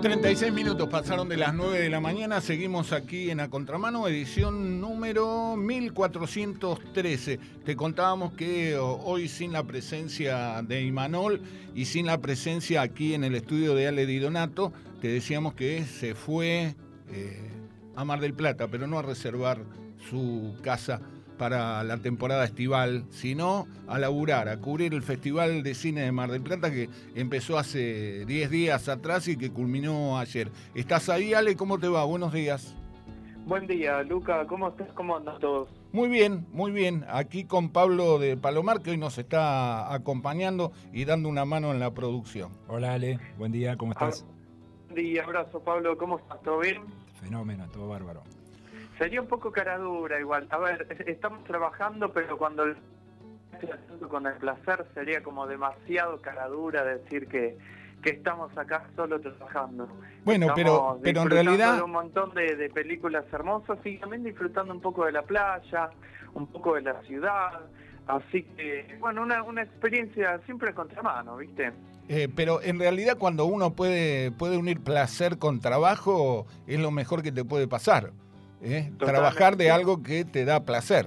36 minutos pasaron de las 9 de la mañana, seguimos aquí en A Contramano, edición número 1413. Te contábamos que hoy sin la presencia de Imanol y sin la presencia aquí en el estudio de Ale Di Donato, te decíamos que se fue eh, a Mar del Plata, pero no a reservar su casa para la temporada estival, sino a laburar, a cubrir el Festival de Cine de Mar del Plata que empezó hace 10 días atrás y que culminó ayer. ¿Estás ahí, Ale? ¿Cómo te va? Buenos días. Buen día, Luca. ¿Cómo estás? ¿Cómo andan todos? Muy bien, muy bien. Aquí con Pablo de Palomar, que hoy nos está acompañando y dando una mano en la producción. Hola, Ale. Buen día, ¿cómo estás? Buen día, abrazo, Pablo. ¿Cómo estás? ¿Todo bien? Fenómeno, todo bárbaro. Sería un poco cara dura igual. A ver, estamos trabajando, pero cuando con el placer sería como demasiado cara dura decir que, que estamos acá solo trabajando. Bueno, pero, pero en realidad... De un montón de, de, películas hermosas y también disfrutando un poco de la playa, un poco de la ciudad. Así que, bueno, una, una experiencia siempre contramano, ¿viste? Eh, pero en realidad cuando uno puede, puede unir placer con trabajo es lo mejor que te puede pasar. ¿Eh? trabajar de algo que te da placer.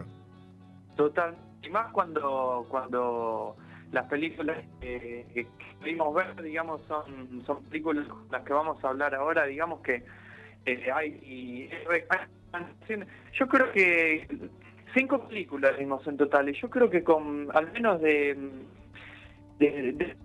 Total, y más cuando, cuando las películas que pudimos ver, digamos, son, son películas las que vamos a hablar ahora, digamos que eh, hay, yo creo que cinco películas vimos en total y yo creo que con al menos de, de,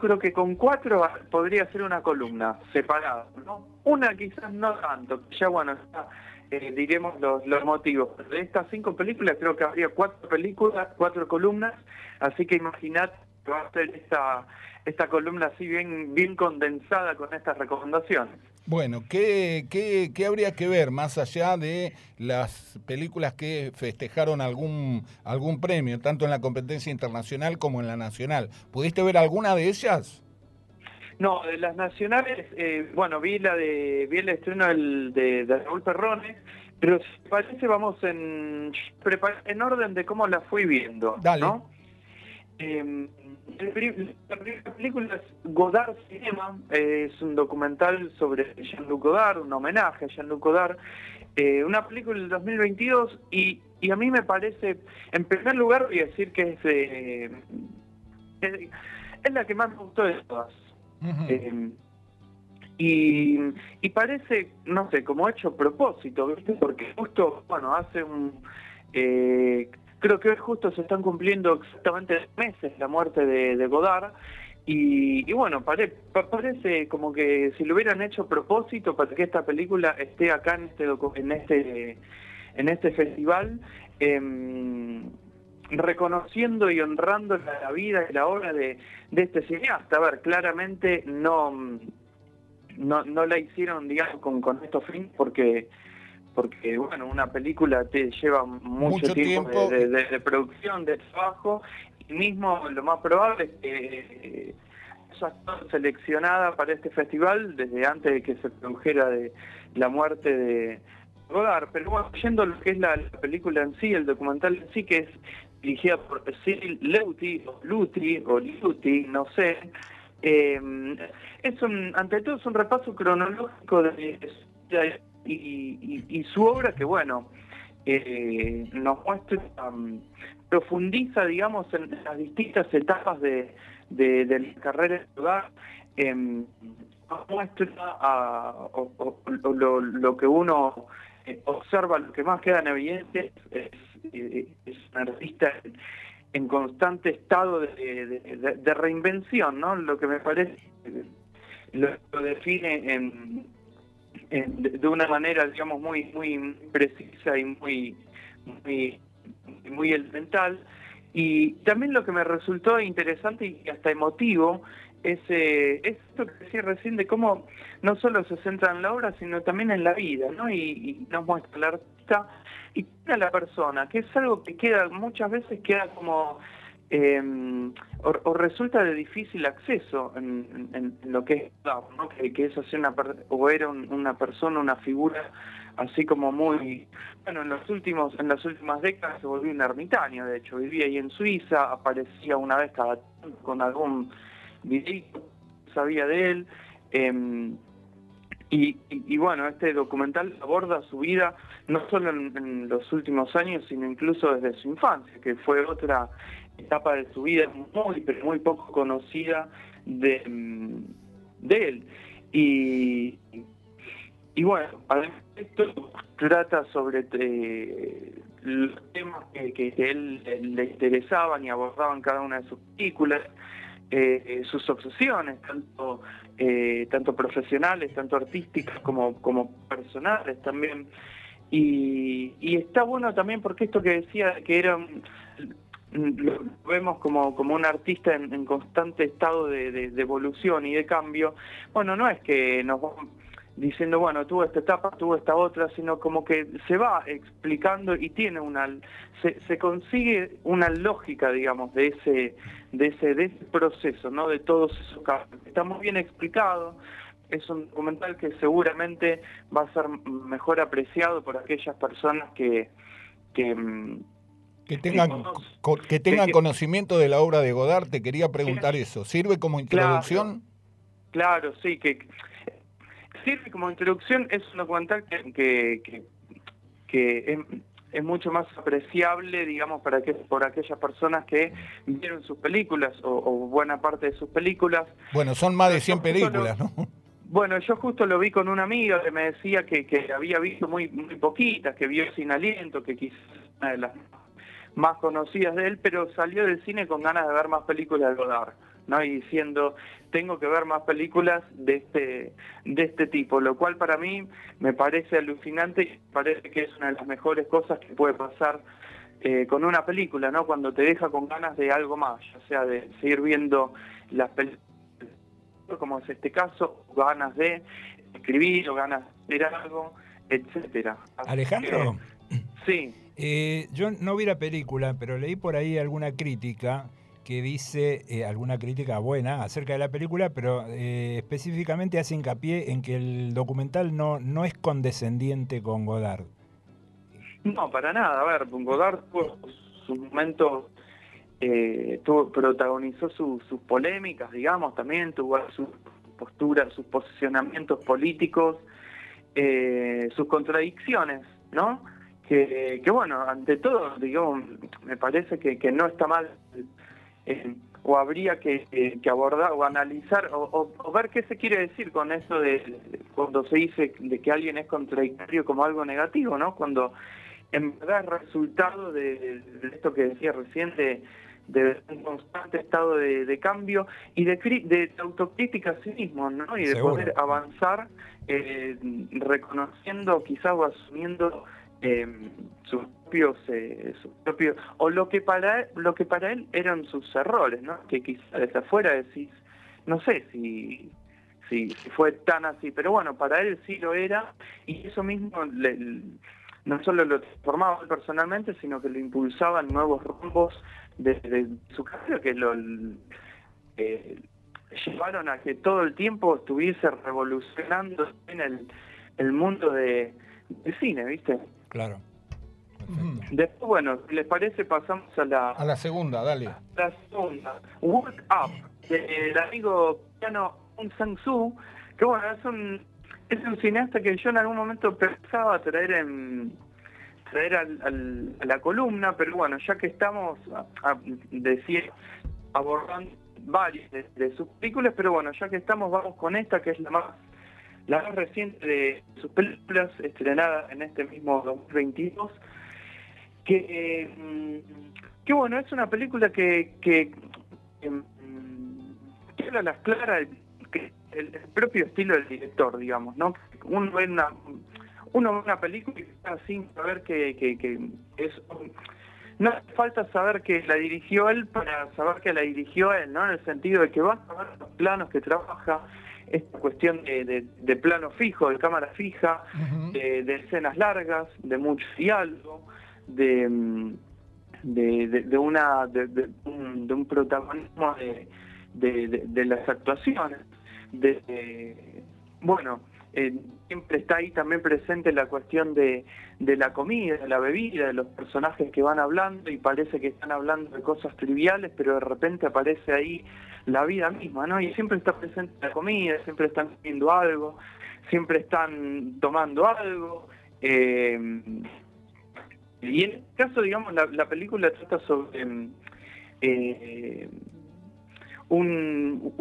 creo que con cuatro podría ser una columna separada, ¿no? Una quizás no tanto, ya bueno, está eh, diremos los, los motivos. De estas cinco películas creo que habría cuatro películas, cuatro columnas, así que imaginad que va a ser esta, esta columna así bien, bien condensada con estas recomendaciones. Bueno, ¿qué, qué, qué habría que ver más allá de las películas que festejaron algún, algún premio, tanto en la competencia internacional como en la nacional? ¿Pudiste ver alguna de ellas? No, de las nacionales, eh, bueno, vi la de vi el estreno del, de, de, Raúl Perrone, pero si parece vamos en en orden de cómo la fui viendo, Dale. ¿no? Eh, la primera película es Godard Cinema, eh, es un documental sobre Jean-Luc Godard, un homenaje a Jean-Luc Godard, eh, una película del 2022 y, y a mí me parece, en primer lugar voy a decir que es, eh, es, es la que más me gustó de todas. Eh, y, parece, no sé, como hecho propósito, ¿viste? Porque justo, bueno, hace un... Eh, creo que hoy justo se están cumpliendo exactamente meses la muerte de, Godard. Y, y bueno, pare, parece como que si lo hubieran hecho propósito para que esta película esté acá en este, en este, en este festival. Eh, reconociendo y honrando la vida y la obra de, de este cineasta. A ver, claramente no, no, no la hicieron, digamos, con, con estos fines porque porque bueno, una película te lleva mucho, mucho tiempo, tiempo, De, de, de, producción, de trabajo, y mismo lo más probable es que esa seleccionada para este festival desde antes de que se produjera de la muerte de. Pero bueno, yendo a lo que es la, la película en sí, el documental en sí, que es dirigida por Cyril Leuti, o Luti, o Luti, no sé. Eh, es un, ante todo es un repaso cronológico de, y, su obra que bueno eh, nos muestra um, profundiza digamos en las distintas etapas de, de, la carrera de Godard eh, muestra a, o, lo, lo, que uno eh, observa lo que más queda en evidencia es, es, un artista en, en, constante estado de, reinvención no lo que me parece lo, define en de una manera digamos muy muy precisa y muy muy muy elemental. Y también lo que me resultó interesante y hasta emotivo es eh, esto que decía recién de cómo no solo se centra en la obra sino también en la vida no y, nos muestra el artista y a la persona que es algo que queda muchas veces queda como eh, o, resulta de difícil acceso en, en, lo que es que es así una o era un, una persona una figura así como muy bueno en los últimos en las últimas décadas se volvió un ermitaño de hecho vivía ahí en Suiza aparecía una vez cada con algún video sabía de él eh, Y, bueno, este documental aborda su vida no solo en, los últimos años, sino incluso desde su infancia, que fue otra etapa de su vida muy, pero muy poco conocida de, mm, de él. Y, y bueno, además esto trata sobre eh, los temas que, que, él le interesaban y abordaban cada una de sus películas, eh, sus obsesiones, tanto eh, tanto profesionales, tanto artísticas como, como personales también. Y, y, está bueno también porque esto que decía que era lo vemos como, como un artista en, constante estado de, de, evolución y de cambio, bueno, no es que nos diciendo, bueno, tuvo esta etapa, tuvo esta otra, sino como que se va explicando y tiene una, se, se consigue una lógica, digamos, de ese, de ese, de ese proceso, ¿no? De todos esos cambios. Está muy bien explicado, es un documental que seguramente va a ser mejor apreciado por aquellas personas que... que mm, que tengan, que tengan conocimiento de la obra de Godard, te quería preguntar eso. ¿Sirve como introducción? Claro, sí, que sirve como introducción, es un documental que, que, que, es, mucho más apreciable, digamos, para que, por aquellas personas que vieron sus películas o, buena parte de sus películas. Bueno, son más de 100 películas, ¿no? Bueno, yo justo lo vi con una amiga que me decía que, que había visto muy, muy poquitas, que vio Sin Aliento, que quizás una de las más conocidas de él, pero salió del cine con ganas de ver más películas de Godard. ¿No? y diciendo tengo que ver más películas de este de este tipo lo cual para mí me parece alucinante y parece que es una de las mejores cosas que puede pasar eh, con una película no cuando te deja con ganas de algo más ya sea de seguir viendo las películas como es este caso ganas de escribir o ganas de ver algo etcétera. Alejandro sí. Eh, yo no vi la película pero leí por ahí alguna crítica que dice eh, alguna crítica buena acerca de la película, pero eh, específicamente hace hincapié en que el documental no, no es condescendiente con Godard. No, para nada. A ver, Godard tuvo su momento, eh, tuvo, protagonizó sus polémicas, digamos, también tuvo sus posturas, sus posicionamientos políticos, sus contradicciones, ¿no? Que, que, bueno, ante todo, digamos, me parece que, que no está mal eh, o habría que, abordar o analizar o, ver qué se quiere decir con eso de, cuando se dice de que alguien es contradictorio como algo negativo, ¿no? Cuando en verdad es resultado de, esto que decía recién de, un constante estado de, cambio y de, de autocrítica a sí mismo, ¿no? Y de poder avanzar eh, reconociendo quizás o asumiendo eh, sus propios, eh, sus propios, o lo que para lo que para él eran sus errores, ¿no? Que quizás desde afuera decís, no sé si, si, fue tan así, pero bueno, para él sí lo era, y eso mismo no solo lo transformaba personalmente, sino que lo impulsaba nuevos rumbos desde su carrera, que lo eh, llevaron a que todo el tiempo estuviese revolucionando en el, el mundo de, cine, ¿viste? Claro. Después, bueno, si les parece, pasamos a la... A la segunda, dale. la segunda. Work Up, del amigo piano Un Sang-soo, que bueno, es un, es un cineasta que yo en algún momento pensaba traer en traer al, a la columna, pero bueno, ya que estamos, a, decir, abordando varias de, de, sus películas, pero bueno, ya que estamos, vamos con esta, que es la más la más reciente de sus películas, estrenada en este mismo 2022, que, mm, que bueno, es una película que, que, que, mm, habla las claras que el, propio estilo del director, digamos, ¿no? Uno ve una, uno ve una película y está sin saber que, que, que es... No hace falta saber que la dirigió él para saber que la dirigió él, ¿no? En el sentido de que vas a ver los planos que trabaja, esta cuestión de, plano fijo, de cámara fija, de, escenas largas, de mucho diálogo, de, mm, de, una de, un, protagonismo de, las actuaciones. De, bueno, eh, siempre está ahí también presente la cuestión de, de la comida, de la bebida, de los personajes que van hablando y parece que están hablando de cosas triviales, pero de repente aparece ahí la vida misma, ¿no? Y siempre está presente la comida, siempre están comiendo algo, siempre están tomando algo. Eh, y en este caso, digamos, la, película trata sobre eh, un,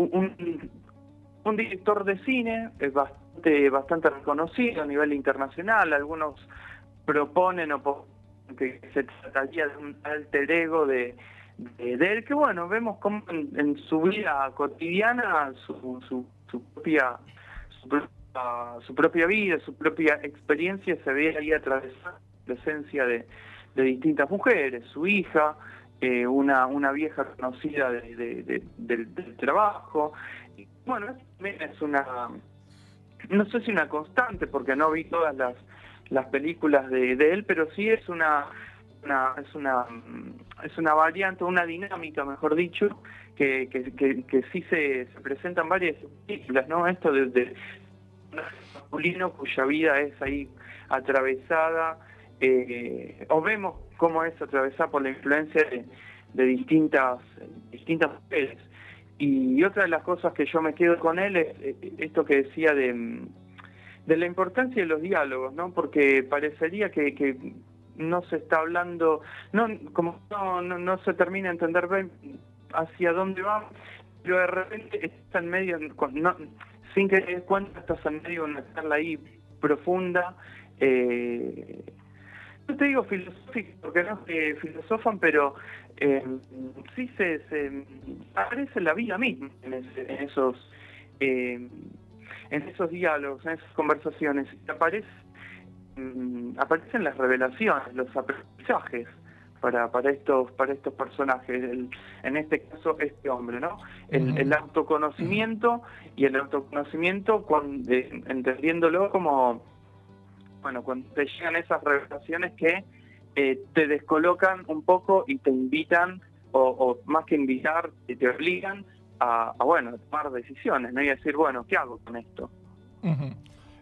un, director de cine, es bastante, bastante reconocido a nivel internacional, algunos proponen o que se trataría de un alter ego de, de, él, que bueno, vemos como en, su vida cotidiana su, su, su propia su, propia vida, su propia experiencia se ve ahí atravesar la presencia de, distintas mujeres, su hija, eh, una, una vieja conocida de, del, trabajo. bueno, también es una, no sé si una constante, porque no vi todas las, las películas de, él, pero sí es una, es una es una variante, una dinámica, mejor dicho, que, que, que, sí se, se presentan varias películas, ¿no? Esto de, masculino cuya vida es ahí atravesada, eh, o vemos cómo es atravesada por la influencia de, distintas, distintas mujeres. Y otra de las cosas que yo me quedo con él es eh, esto que decía de, de la importancia de los diálogos, ¿no? Porque parecería que, que no se está hablando, no como no, no, se termina de entender bien hacia dónde va, pero de repente está en medio, no, sin que te des cuenta estás en medio de una charla ahí profunda. Eh, no te digo filosófica, porque no se filosofan, pero eh, sí se, aparece la vida misma en, esos eh, en esos diálogos, en esas conversaciones. Aparece, mm, aparecen las revelaciones, los aprendizajes para, para estos para estos personajes en este caso este hombre no el, autoconocimiento y el autoconocimiento cuando, entendiéndolo como bueno cuando te llegan esas revelaciones que eh, te descolocan un poco y te invitan o, más que invitar te obligan a, bueno tomar decisiones no y decir bueno qué hago con esto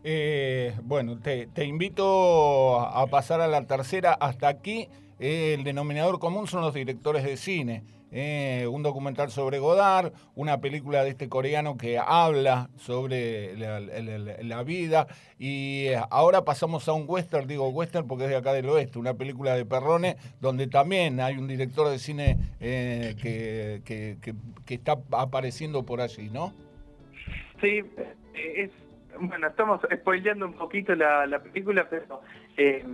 eh, bueno, te, invito a pasar a la tercera. Hasta aquí el denominador común son los directores de cine. Eh, un documental sobre Godard, una película de este coreano que habla sobre la, vida y eh, ahora pasamos a un western, digo western porque es de acá del oeste, una película de Perrone donde también hay un director de cine eh, que, que, está apareciendo por allí, ¿no? Sí, es, bueno, estamos spoileando un poquito la película, pero eh,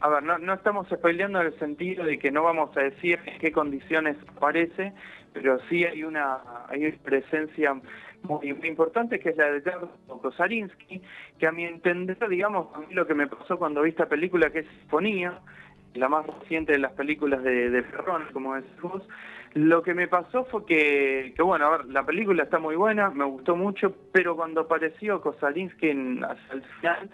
a ver, no, no estamos spoileando en el sentido de que no vamos a decir en qué condiciones aparece, pero sí hay una, hay una presencia muy, importante que es la de Jardo Kosarinsky, que a mi entender, digamos, a mí lo que me pasó cuando vi esta película que es Sinfonía, la más reciente de las películas de, de Ferrón, como decís vos, lo que me pasó fue que, que, bueno, a ver, la película está muy buena, me gustó mucho, pero cuando apareció Kosalinsky hacia el final,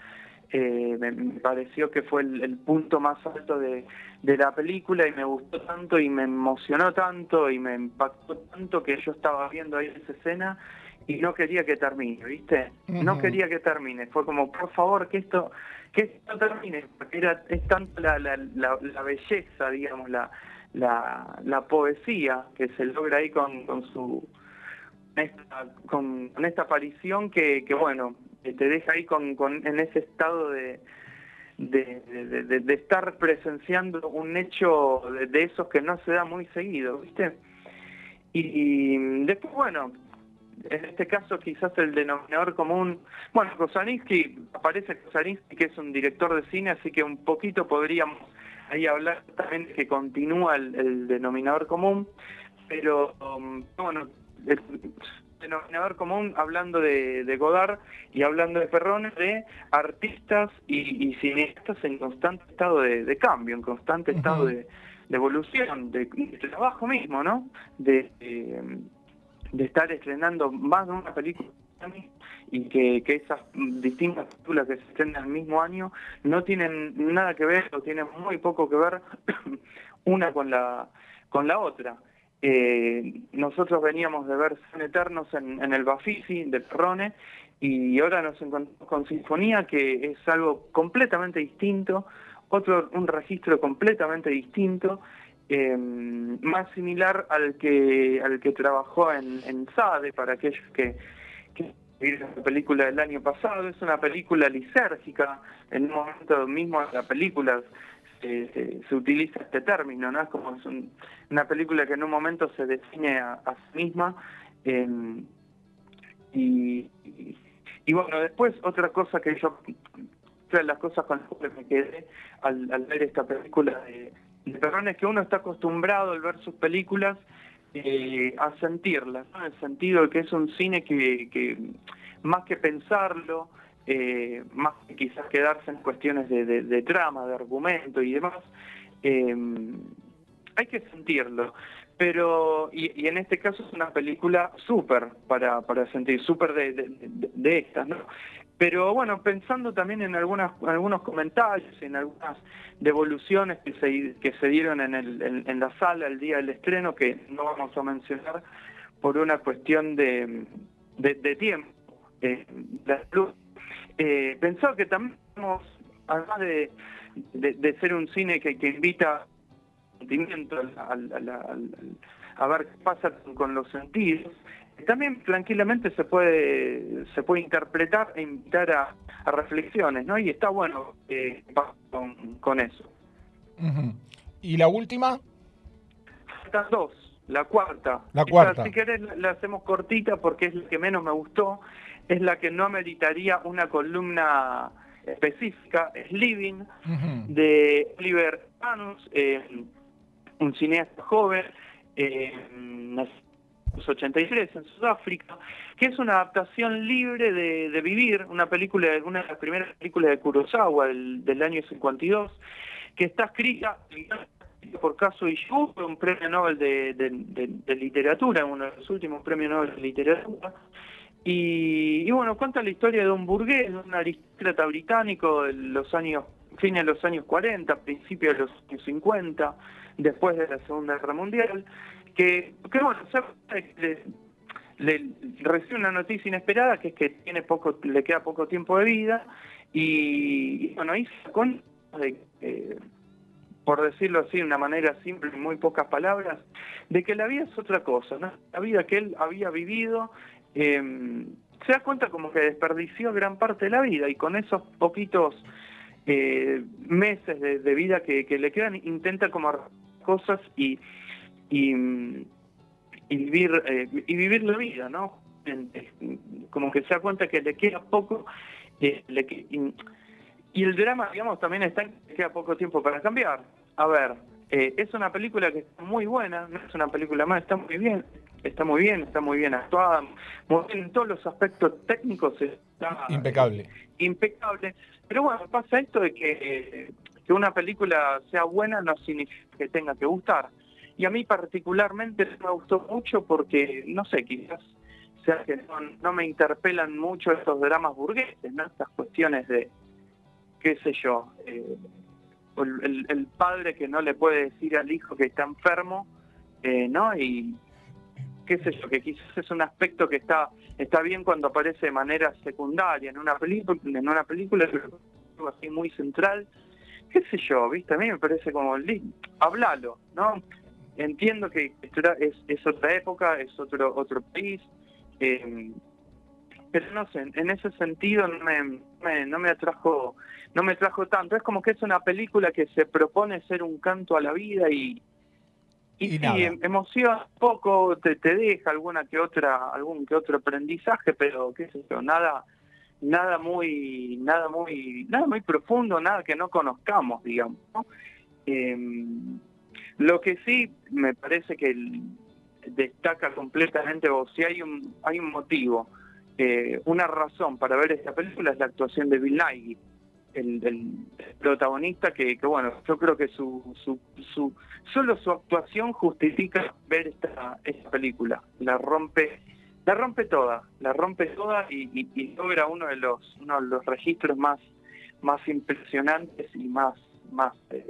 eh, me, pareció que fue el, punto más alto de, la película y me gustó tanto y me emocionó tanto y me impactó tanto que yo estaba viendo ahí esa escena y no quería que termine, ¿viste? No quería que termine, fue como, por favor, que esto que esto termine, porque era, es tanto la, la, la, belleza, digamos, la, la, la poesía que se logra ahí con, con su esta, con, con esta aparición que, que bueno, te deja ahí con, con, en ese estado de, de, de, estar presenciando un hecho de, esos que no se da muy seguido, ¿viste? Y, después, bueno, en este caso quizás el denominador común, bueno, Kosaninsky, aparece Kosaninsky que es un director de cine, así que un poquito podríamos ahí hablar también de que continúa el, denominador común, pero um, bueno, denominador común hablando de, Godard y hablando de Perrone, de artistas y, cineastas en constante estado de, cambio, en constante estado de, evolución, de, trabajo mismo, ¿no? De, de, estar estrenando más de una película y que, que esas distintas películas que se estrenan el mismo año no tienen nada que ver o tienen muy poco que ver una con la con la otra. Eh, nosotros veníamos de ver Son Eternos en, el Bafisi de Perrone y ahora nos encontramos con Sinfonía, que es algo completamente distinto, otro un registro completamente distinto, eh, más similar al que al que trabajó en, en SADE, para aquellos que, la película del año pasado, es una película lisérgica, en un momento mismo la película se, utiliza este término, ¿no? Es como es una película que en un momento se define a, sí misma. Em, y, y, bueno, después otra cosa que yo, otra de las cosas con las que me quedé al, ver esta película de, de Perrón es que uno está acostumbrado al ver sus películas eh, a sentirlas, en el sentido de que es un cine que, que más que pensarlo, eh, más que quizás quedarse en cuestiones de, trama, de argumento y demás, eh, hay que sentirlo. Pero, y, en este caso es una película súper para, para sentir, súper de, de, estas, ¿no? Pero bueno, pensando también en algunas, algunos comentarios, en algunas devoluciones que se, que se dieron en, el, en, la sala el día del estreno, que no vamos a mencionar por una cuestión de, de, tiempo, eh, eh, pensaba que también, además de, de, ser un cine que, que invita sentimiento a ver qué pasa con los sentidos, también tranquilamente se puede se puede interpretar e invitar a, reflexiones, ¿no? Y está bueno eh, con, con, eso. ¿Y la última? Faltan dos. La cuarta. La cuarta. Si querés la hacemos cortita porque es la que menos me gustó. Es la que no ameritaría una columna específica. Es Living, de Oliver Anus, eh, un cineasta joven, eh, 83 en Sudáfrica, que es una adaptación libre de, Vivir, una película, una de las primeras películas de Kurosawa del, año 52, que está escrita por Kazuo Ishiguro, un premio Nobel de, literatura, uno de los últimos premios Nobel de literatura. Y, bueno, cuenta la historia de un burgués, un aristócrata británico de los años, fines de los años 40, principios de los años 50, después de la Segunda Guerra Mundial, que, bueno, le, recibe una noticia inesperada que es que tiene poco, le queda poco tiempo de vida y, bueno, ahí con de, por decirlo así de una manera simple, en muy pocas palabras, de que la vida es otra cosa. La vida que él había vivido, em, se da cuenta como que desperdició gran parte de la vida y con esos poquitos eh, meses de, vida que, le quedan intenta como cosas y, y, vivir eh, y vivir la vida, ¿no? Como que se da cuenta que le queda poco eh, y, el drama, digamos, también está en que queda poco tiempo para cambiar. A ver, eh, es una película que está muy buena, no es una película más, está muy bien, está muy bien, está muy bien actuada, muy bien en todos los aspectos técnicos está impecable. impecable. Pero bueno, pasa esto de que, que una película sea buena no significa que tenga que gustar. Y a mí particularmente me gustó mucho porque, no sé, quizás sea que no, me interpelan mucho estos dramas burgueses, ¿no? Estas cuestiones de, qué sé yo, eh, el, padre que no le puede decir al hijo que está enfermo, eh, ¿no? Y qué sé yo, que quizás es un aspecto que está está bien cuando aparece de manera secundaria en una película, en una película así muy central, qué sé yo, ¿viste? A mí me parece como, hablalo, ¿no? entiendo que es, es otra época, es otro otro país, eh, pero no sé, en ese sentido no me, no me atrajo no me atrajo tanto. Es como que es una película que se propone ser un canto a la vida y y, em, emociona poco, te, te deja alguna que otra algún que otro aprendizaje, pero qué sé yo, nada nada muy nada muy nada muy profundo, nada que no conozcamos, digamos. ¿no? Em, lo que sí me parece que destaca completamente, o si hay un, hay un motivo, eh, una razón para ver esta película es la actuación de Bill Nighy, el, protagonista que, bueno, yo creo que su, su, su, solo su actuación justifica ver esta, esta película, la rompe la rompe toda, la rompe toda y, logra uno de los uno de los registros más más impresionantes y más más eh,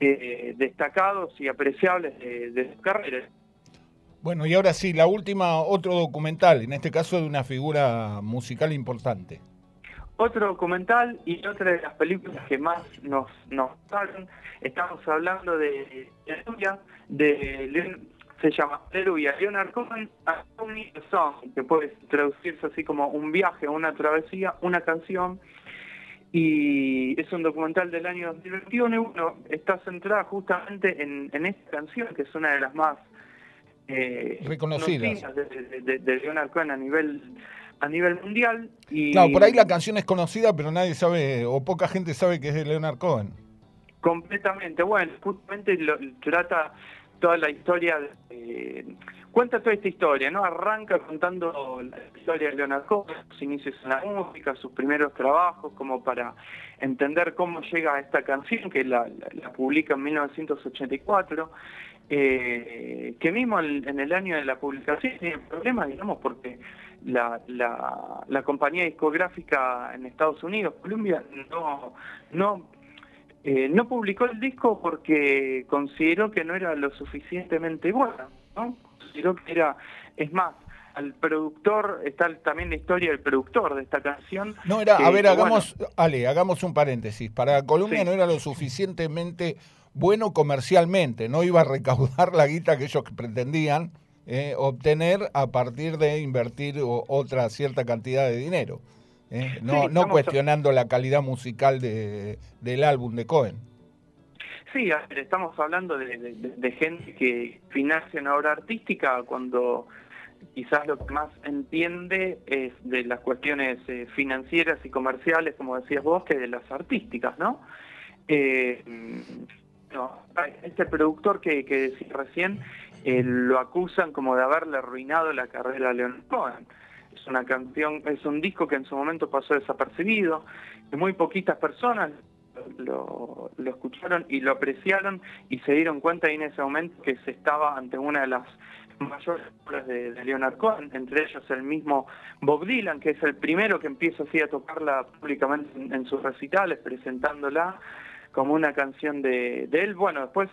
eh, destacados y apreciables de, su carrera. Bueno, y ahora sí, la última, otro documental, en este caso de una figura musical importante. Otro documental y otra de las películas que más nos nos estamos hablando de de, se llama Aleluya. Leonard Cohen, A Song, que puede traducirse así como un viaje, una travesía, una canción. Y es un documental del año 2021 y bueno, está centrada justamente en, esta canción, que es una de las más eh, reconocidas de, de, Leonard Cohen a nivel a nivel mundial. Y... Claro, por ahí la canción es conocida, pero nadie sabe, o poca gente sabe que es de Leonard Cohen. Completamente, bueno, justamente lo, trata toda la historia, de, cuenta toda esta historia, ¿no? Arranca contando la historia de Leonard Cohen, sus inicios en la música, sus primeros trabajos, como para entender cómo llega a esta canción, que la, publica en 1984, eh, que mismo en, el año de la publicación tiene problemas, digamos, porque la, la, la, compañía discográfica en Estados Unidos, Columbia, no, no eh, no publicó el disco porque consideró que no era lo suficientemente bueno, ¿no? Consideró que era, es más, al productor, está también la historia del productor de esta canción. No era, a ver, hagamos, Ale, hagamos un paréntesis. Para Colombia no era lo suficientemente bueno comercialmente, no iba a recaudar la guita que ellos pretendían eh, obtener a partir de invertir otra cierta cantidad de dinero. ¿eh? no, no cuestionando la calidad musical de, del álbum de Cohen. Sí, estamos hablando de, gente que financia una obra artística cuando quizás lo que más entiende es de las cuestiones eh, financieras y comerciales, como decías vos, que de las artísticas, ¿no? Eh, este productor que, que decís recién lo acusan como de haberle arruinado la carrera a Leonard Cohen. Es una canción, es un disco que en su momento pasó desapercibido, que muy poquitas personas lo, escucharon y lo apreciaron y se dieron cuenta en ese momento que se estaba ante una de las mayores obras de, Leonard Cohen, entre ellos el mismo Bob Dylan, que es el primero que empieza así a tocarla públicamente en, sus recitales, presentándola como una canción de, él. Bueno, después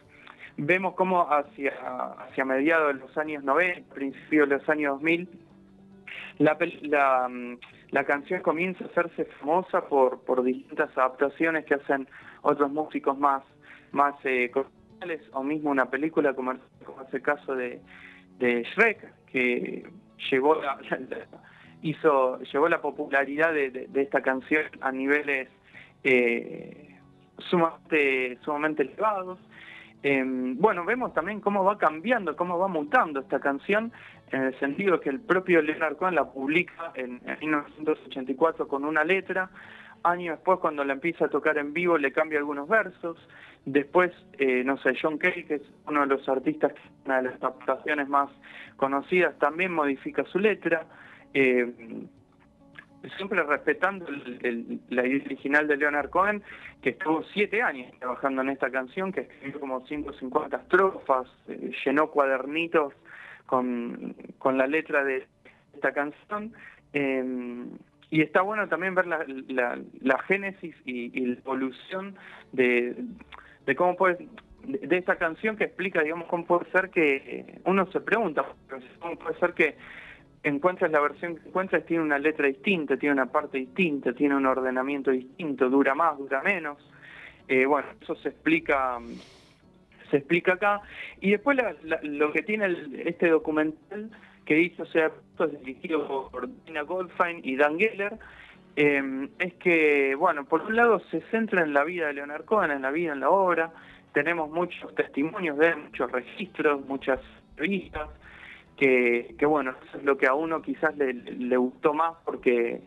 vemos cómo hacia, hacia mediados de los años 90, principios de los años 2000, la, mm, la, canción comienza a hacerse famosa por, por distintas adaptaciones que hacen otros músicos más, más eh, comerciales o mismo una película como es el caso de, de Shrek, que llevó la, hizo, llevó la popularidad de, esta canción a niveles eh, sumamente, sumamente elevados. Em, bueno, vemos también cómo va cambiando, cómo va mutando esta canción, en el sentido que el propio Leonard Cohen la publica en, 1984 con una letra, años después cuando la empieza a tocar en vivo le cambia algunos versos, después, eh, no sé, John Cale, que es uno de los artistas, una de las adaptaciones más conocidas, también modifica su letra. Eh, siempre respetando la idea original de Leonard Cohen, que estuvo siete años trabajando en esta canción, que escribió como 150 estrofas, eh, llenó cuadernitos con, con, la letra de esta canción. Em, y está bueno también ver la, la, génesis y, la evolución de, de cómo puede de esta canción que explica, digamos, cómo puede ser que uno se pregunta, cómo puede ser que encuentras la versión que encuentras tiene una letra distinta, tiene una parte distinta, tiene un ordenamiento distinto, dura más, dura menos. Eh, bueno, eso se explica se explica acá. Y después lo que tiene este documental que hizo, o sea, es dirigido por Dina Goldfein y Dan Geller, eh, es que, bueno, por un lado se centra en la vida de Leonard Cohen, en la vida, en la obra, tenemos muchos testimonios de él, muchos registros, muchas revistas, que, bueno, eso es lo que a uno quizás le, le gustó más porque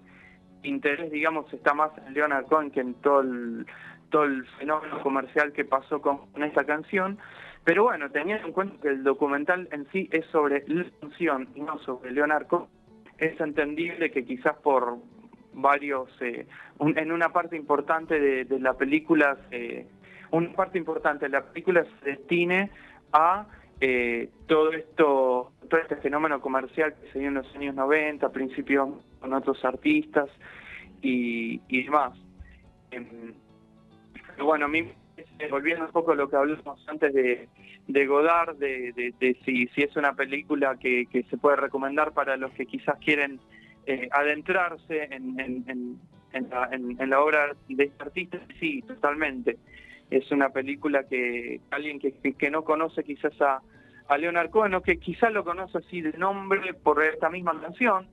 interés, digamos, está más en Leonard Cohen que en todo el, todo el fenómeno comercial que pasó con, esta canción. Pero bueno, teniendo en cuenta que el documental en sí es sobre la canción y no sobre Leonard Cohen, es entendible que quizás por varios, eh, en una parte importante de, la película, una parte importante de la película se destine a eh, todo esto, todo este fenómeno comercial que se dio en los años 90, principios con otros artistas y, demás. Em, bueno, a mí, volviendo un poco a lo que hablamos antes de, de Godard, de, si, si, es una película que, se puede recomendar para los que quizás quieren eh, adentrarse en, en, la, en, la, obra de este artista, sí, totalmente es una película que alguien que, que no conoce quizás a, a Leonard Cohen, que quizás lo conoce así de nombre por esta misma canción.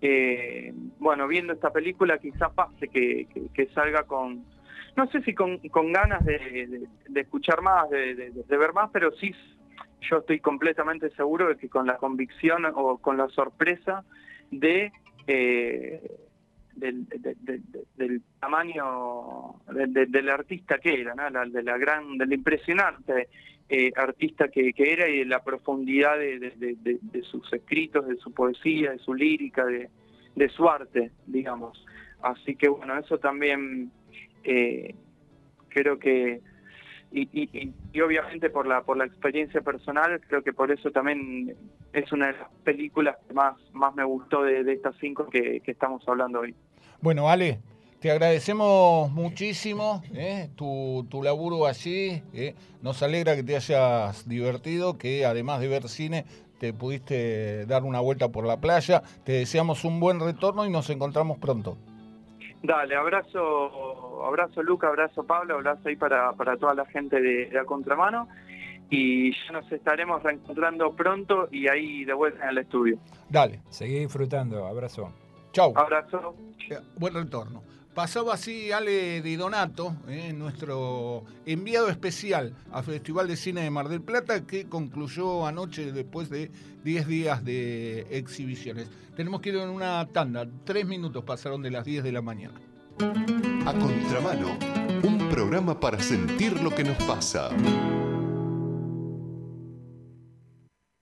Eh, bueno, viendo esta película quizás pase que, salga con, no sé si con, ganas de, escuchar más, de, ver más, pero sí yo estoy completamente seguro de que con la convicción o con la sorpresa de eh, del, tamaño del artista que era, ¿no? de la gran, del impresionante eh, artista que, era y de la profundidad de, sus escritos, de su poesía, de su lírica, de, su arte, digamos. Así que bueno, eso también eh, creo que y, y, obviamente por la por la experiencia personal creo que por eso también es una de las películas que más más me gustó de, estas cinco que, estamos hablando hoy bueno Ale te agradecemos muchísimo eh, tu, tu, laburo allí eh. nos alegra que te hayas divertido que además de ver cine te pudiste dar una vuelta por la playa te deseamos un buen retorno y nos encontramos pronto Dale, abrazo, abrazo Luca, abrazo Pablo, abrazo ahí para, para toda la gente de, la Contramano y ya nos estaremos reencontrando pronto y ahí de vuelta en el estudio. Dale. Seguí disfrutando, abrazo. Chau. Abrazo. Eh, buen retorno. Pasaba así Ale Di Donato, eh, nuestro enviado especial al Festival de Cine de Mar del Plata, que concluyó anoche después de 10 días de exhibiciones. Tenemos que ir en una tanda, tres minutos pasaron de las 10 de la mañana. A contramano, un programa para sentir lo que nos pasa.